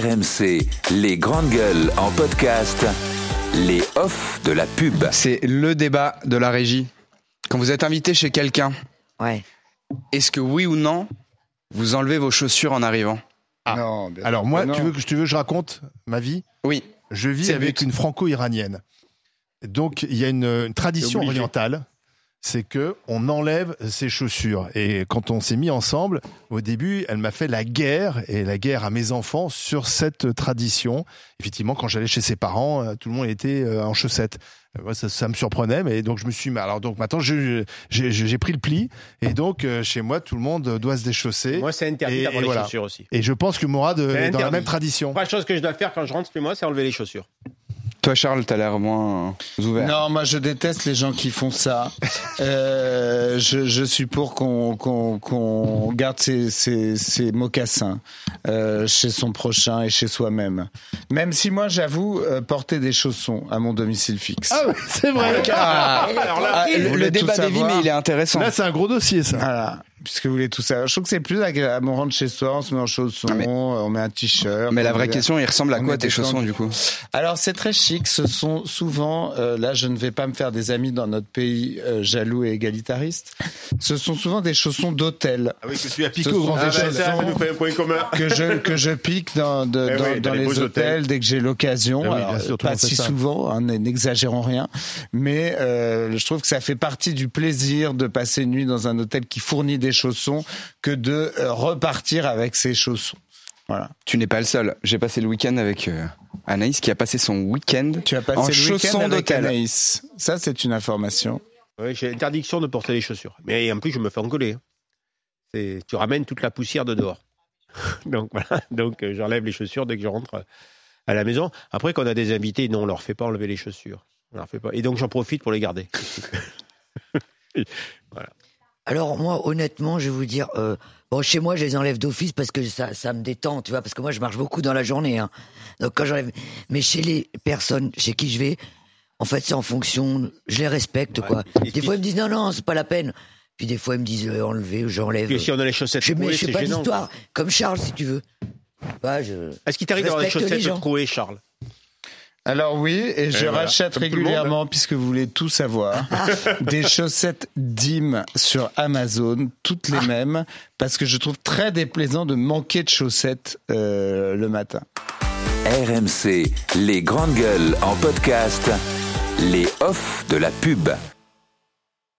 RMC, les grandes gueules en podcast, les offs de la pub. C'est le débat de la régie. Quand vous êtes invité chez quelqu'un, Ouais. est-ce que oui ou non, vous enlevez vos chaussures en arrivant? Ah. Non, bien- Alors moi, non. tu veux, que, tu veux que je raconte ma vie? Oui. Je vis avec une franco-iranienne. Donc il y a une, une tradition orientale, c'est que on enlève ses chaussures. Et quand on s'est mis ensemble, au début, elle m'a fait la guerre et la guerre à mes enfants sur cette tradition. Effectivement, quand j'allais chez ses parents, euh, tout le monde était euh, en chaussettes. Euh, Moi, ça, ça me surprenait, mais donc je me suis. Alors donc maintenant, j'ai pris le pli et donc chez moi, tout le monde doit se déchausser. Moi, c'est interdit d'avoir les voilà. chaussures aussi. Et je pense que Mourad est dans la même tradition. La chose que je dois faire quand je rentre chez moi, c'est enlever les chaussures. Toi, Charles, t'as l'air moins ouvert. Non, moi je déteste les gens qui font ça. Euh, je, je suis pour qu'on qu'on qu'on garde ses, ses, ses mocassins euh, chez son prochain et chez soi-même. Même si moi j'avoue euh, porter des chaussons à mon domicile fixe. Ah ouais, c'est vrai. Ah, alors là, ah, le, le débat des vies, mais il est intéressant. Là, c'est un gros dossier, ça. Voilà, puisque vous voulez tout ça. Je trouve que c'est plus agréable. On rentre chez soi, on se met en chaussons, Ah, mais- on met un t-shirt. mais la vraie question, il ressemble à quoi tes chaussons du coup Alors c'est très chic. Ce sont souvent, euh, là je ne vais pas me faire des amis dans notre pays euh, jaloux et égalitariste. Ce sont souvent des chaussons d'hôtel Ah oui, que tu as piqué au Ah, échelle. bah, ça, ça nous fait un point commun. que je que je pique dans de- Eh dans, oui, dans dans les hôtels hôtels. dès que j'ai l'occasion. Eh oui, Alors, pas si ça. souvent, hein, n'exagérons rien, mais euh, je trouve que ça fait partie du plaisir de passer une nuit dans un hôtel qui fournit des chaussons que de euh, repartir avec ses chaussons. Voilà. Tu n'es pas le seul. J'ai passé le week-end avec euh, Anaïs qui a passé son week-end. Tu as En passé le chaussons week-end avec d'hôtel. Anaïs. Ça, c'est une information. Oui, j'ai interdiction de porter les chaussures. Mais en plus, je me fais engueuler. hein. C'est- Tu ramènes toute la poussière de dehors. Donc voilà. Donc euh, j'enlève les chaussures dès que je rentre à la maison. Après, quand on a des invités, non, on leur fait pas enlever les chaussures. On leur fait pas. Et donc j'en profite pour les garder. Alors moi, honnêtement, je vais vous dire, euh, bon, chez moi, je les enlève d'office parce que ça, ça me détend, tu vois, parce que moi, je marche beaucoup dans la journée. Hein. Donc quand j'enlève, mais chez les personnes chez qui je vais, en fait, c'est en fonction, je les respecte, quoi. Et Des fois, ils me disent non, non, c'est pas la peine. Puis des fois, ils me disent euh, enlever, j'enlève. Et si on a les chaussettes Je trouées, je c'est pas gênant. d'histoire, comme Charles, si tu veux. Bah, je... Est-ce qu'il t'arrive d'avoir les chaussettes trouées, Charles? Alors oui, et je voilà. rachète régulièrement, puisque vous voulez tout savoir, des chaussettes Dim sur Amazon, toutes les mêmes, parce que je trouve très déplaisant de manquer de chaussettes euh, le matin. RMC, les grandes gueules en podcast, les offs de la pub.